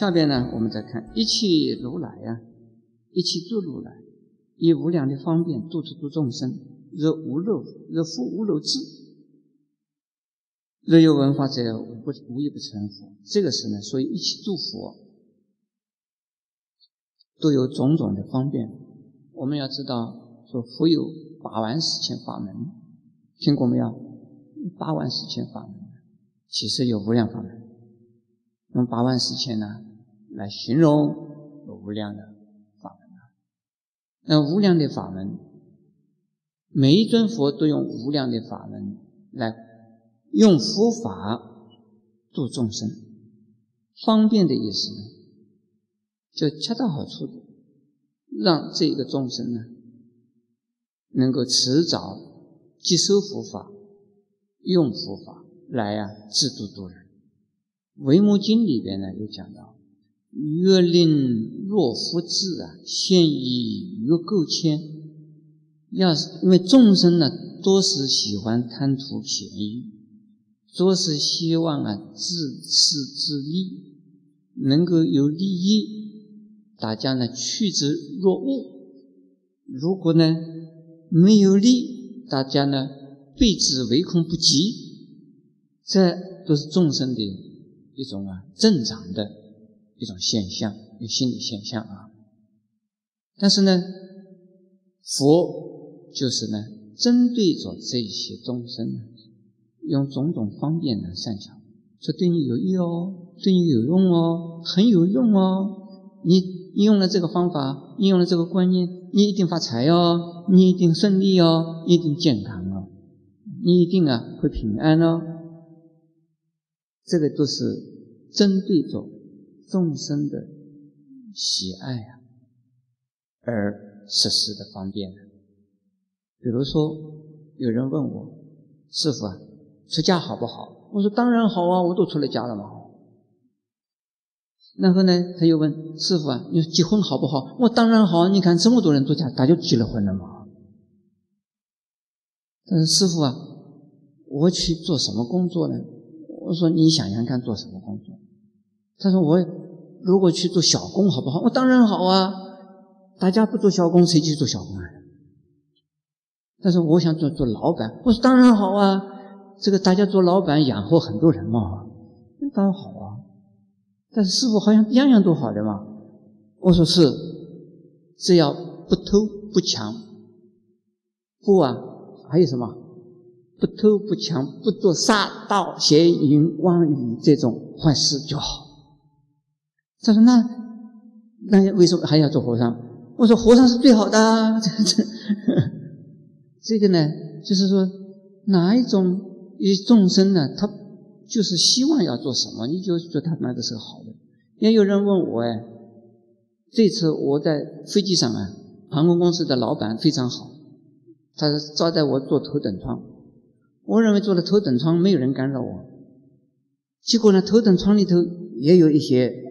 下边呢，我们再看一切如来呀，一切诸如来，以无量的方便度诸诸众生，若无漏，若复无漏智，若有文化者，无不无一不成佛。这个是呢，所以一切诸佛都有种种的方便。我们要知道，说佛有八万四千法门，听过没有？八万四千法门，其实有无量法门。那么八万四千呢来形容无量的法门啊。那无量的法门，每一尊佛都用无量的法门来用佛法度众生，方便的意思呢，就恰到好处的让这个众生呢能够迟早接收佛法。用佛法来啊，自度度人。《维摩经》里边呢有讲到：“月令若夫至啊，现以欲垢迁。”要是因为众生呢，都是喜欢贪图便宜，都是希望啊自私自利，能够有利益，大家呢趋之若鹜。如果呢没有利，大家呢？避之唯恐不及，这都是众生的一种啊正常的一种现象，一心理现象啊。但是呢，佛就是呢，针对着这些众生呢，用种种方便的善巧，说对你有益哦，对你有用哦，很有用哦。你用了这个方法，用了这个观念，你一定发财哦，你一定顺利哦，一定健康哦。你一定啊会平安哦，这个都是针对着众生的喜爱啊而实施的方便呢。比如说，有人问我师傅啊，出家好不好？我说当然好啊，我都出了家了嘛。然后呢，他又问师傅啊，你说结婚好不好？我当然好，你看这么多人出家，大家结了婚了嘛。但是师傅啊。我去做什么工作呢？我说你想想看，做什么工作？他说我如果去做小工好不好？我当然好啊！大家不做小工，谁去做小工啊？但是我想做做老板，我说当然好啊！这个大家做老板养活很多人嘛，那当然好啊！但是师傅好像样样都好的嘛。我说是，只要不偷不抢，不啊，还有什么？不偷不抢不做杀盗邪淫妄语这种坏事就好。他说：“那那为什么还要做和尚？”我说：“和尚是最好的。”这这这个呢，就是说哪一种一众生呢？他就是希望要做什么，你就说他那个是好的。也有人问我哎，这次我在飞机上啊，航空公司的老板非常好，他招待我坐头等舱。我认为坐了头等舱没有人干扰我，结果呢，头等舱里头也有一些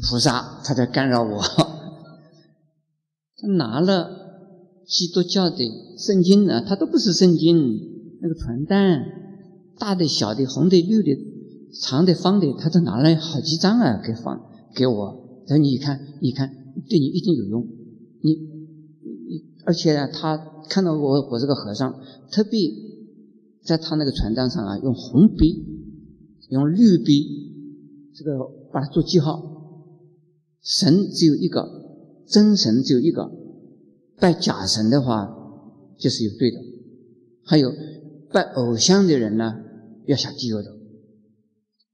菩萨，他在干扰我。他拿了基督教的圣经呢，他都不是圣经，那个传单，大的、小的、红的、绿的、长的、方的，他都拿了好几张啊，给放给我。他说：“你看，你看，对你一定有用。你你，而且呢，他看到我我这个和尚特别。”在他那个传单上啊，用红笔，用绿笔，这个把它做记号。神只有一个，真神只有一个，拜假神的话就是有对的。还有拜偶像的人呢，要下地狱的。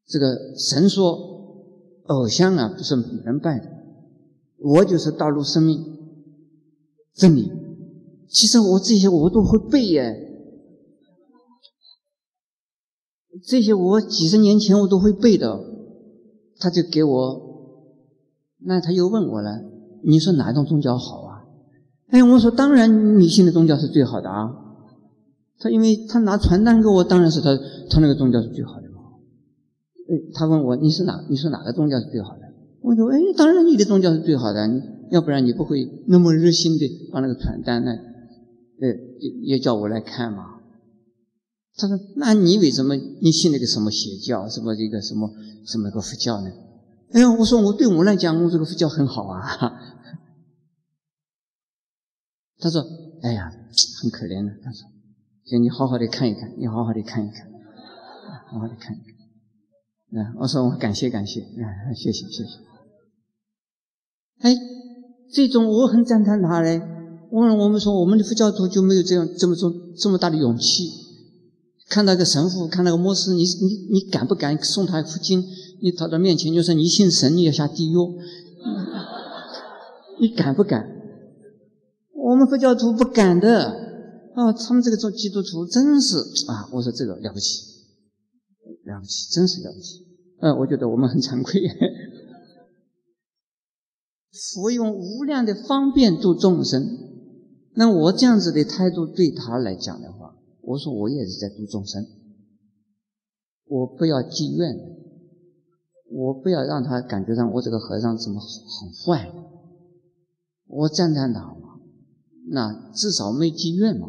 这个神说，偶像啊不是人拜的，我就是道路生命真理。其实我这些我都会背耶。这些我几十年前我都会背的，他就给我，那他又问我了，你说哪一种宗教好啊？哎，我说当然你信的宗教是最好的啊。他因为他拿传单给我，当然是他他那个宗教是最好的嘛。哎，他问我你是哪？你说哪个宗教是最好的？我说哎，当然你的宗教是最好的，要不然你不会那么热心的把那个传单呢，呃，也叫我来看嘛。他说：“那你为什么你信那个什么邪教，什么这个什么什么个佛教呢？”哎呀，我说我对我来讲，我这个佛教很好啊。他说：“哎呀，很可怜的。”他说：“就你好好的看一看，你好好的看一看，好好的看一看。”啊，我说我感谢感谢，啊，谢谢谢谢。哎，这种我很赞叹他嘞。我我们说我们的佛教徒就没有这样这么重这么大的勇气，看到个神父，看到个牧师，你你你敢不敢送他佛经？你跑到面前就说你信神，你要下地狱，你敢不敢？我们佛教徒不敢的啊！他们这个做基督徒真是啊！我说这个了不起，了不起，真是了不起。嗯，我觉得我们很惭愧。佛用无量的方便度众生，那我这样子的态度对他来讲的话，我说我也是在度众生，我不要积怨，我不要让他感觉到我这个和尚怎么很坏，我赞叹他。那至少没积怨嘛？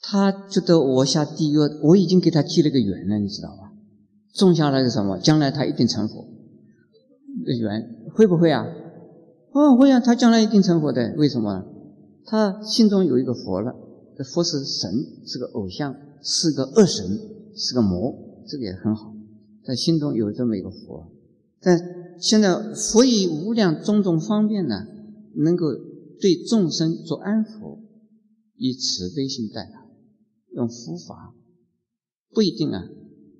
他觉得我下地狱，我已经给他积了个缘了，你知道吧？种下来个什么？将来他一定成佛的缘，会不会啊？哦，会啊！他将来一定成佛的。为什么？他心中有一个佛了，这佛是神，是个偶像，是个恶神，是个魔，这个也很好。在心中有这么一个佛，但现在佛以无量种种方便呢，能够。对众生做安抚，以慈悲心待他，用佛法不一定啊，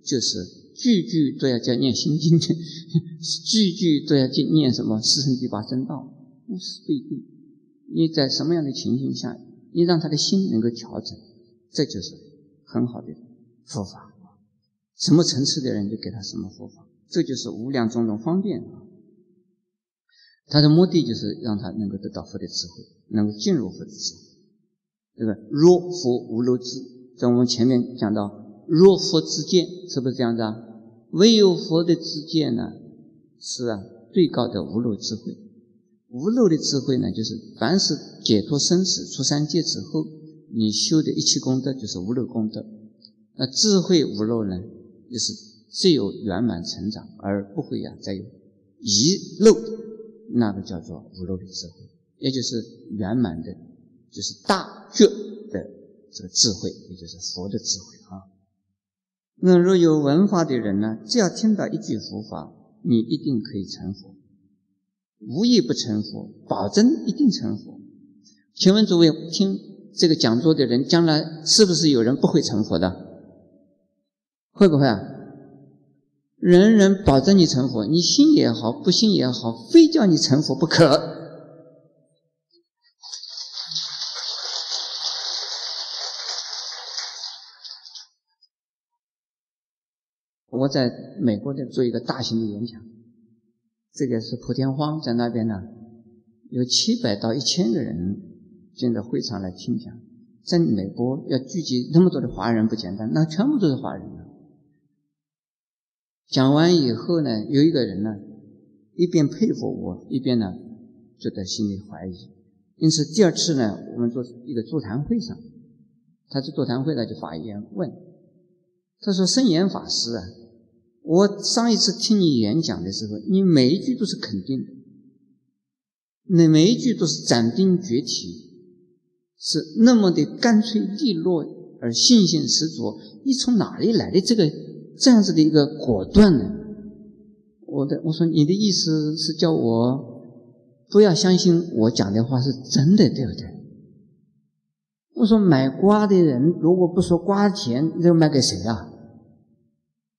就是句句都要叫念心经，句句都要去念什么四圣谛八正道，不是不一定。你在什么样的情形下，你让他的心能够调整，这就是很好的佛法。什么层次的人就给他什么佛法，这就是无量种种方便啊。他的目的就是让他能够得到佛的智慧，能够进入佛的智慧。这个若佛无漏智，在我们前面讲到，若佛之见，是不是这样子啊？唯有佛的之见呢，是啊，最高的无漏智慧。无漏的智慧呢，就是凡是解脱生死出三界之后，你修的一切功德就是无漏功德。那智慧无漏呢，就是只有圆满成长，而不会呀再有遗漏。那个叫做无漏的智慧，也就是圆满的，就是大觉的这个智慧，也就是佛的智慧啊。那若有文化的人呢，只要听到一句佛法，你一定可以成佛，无一不成佛，保证一定成佛。请问诸位，听这个讲座的人，将来是不是有人不会成佛的？会不会啊？人人保证你成佛，你信也好，不信也好，非叫你成佛不可。我在美国的做一个大型的演讲，这个是普天荒在那边呢，有七百到一千个人进到会场来听讲。在美国要聚集那么多的华人不简单，那全部都是华人。讲完以后呢，有一个人呢，一边佩服我，一边呢就在心里怀疑。因此第二次呢，我们做一个座谈会上，他在座谈会上就发言问，他说：“圣严法师啊，我上一次听你演讲的时候，你每一句都是肯定的，那每一句都是斩钉截铁，是那么的干脆利落而信心十足。你从哪里来的这个？”这样子的一个果断呢，我的我说你的意思是叫我不要相信我讲的话是真的，对不对？我说买瓜的人如果不说瓜甜，这卖给谁啊？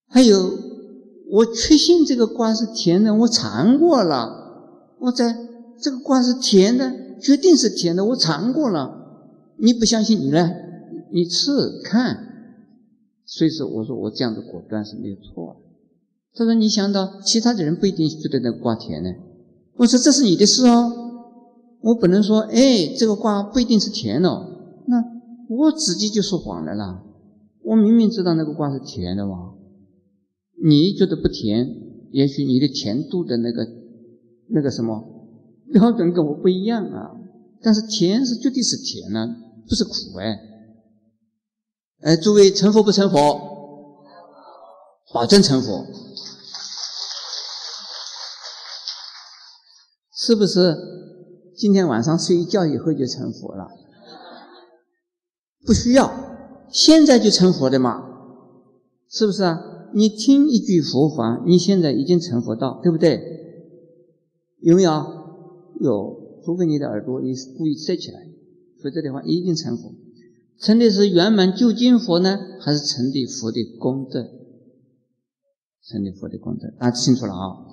还有，我确信这个瓜是甜的，我尝过了，我在这个瓜是甜的，决定是甜的，我尝过了。你不相信你来，你吃看。所以说，我说我这样的果断是没有错的。他说：“你想到其他的人不一定觉得那个瓜甜呢。”我说：“这是你的事哦，我不能说，哎，这个瓜不一定是甜哦。那我自己就说谎了啦。我明明知道那个瓜是甜的嘛。你觉得不甜，也许你的甜度的那个那个什么标准跟我不一样啊。但是甜是绝对是甜呢，不是苦哎。”哎，诸位成佛不成佛？保证成佛。是不是今天晚上睡一觉以后就成佛了？不需要，现在就成佛的嘛，是不是啊？你听一句佛法，你现在已经成佛道，对不对？有没有？有，除非你的耳朵你故意塞起来，否则的话一定成佛。成的是圆满究竟佛呢，还是成的佛的功德？成的佛的功德，大家清楚了啊？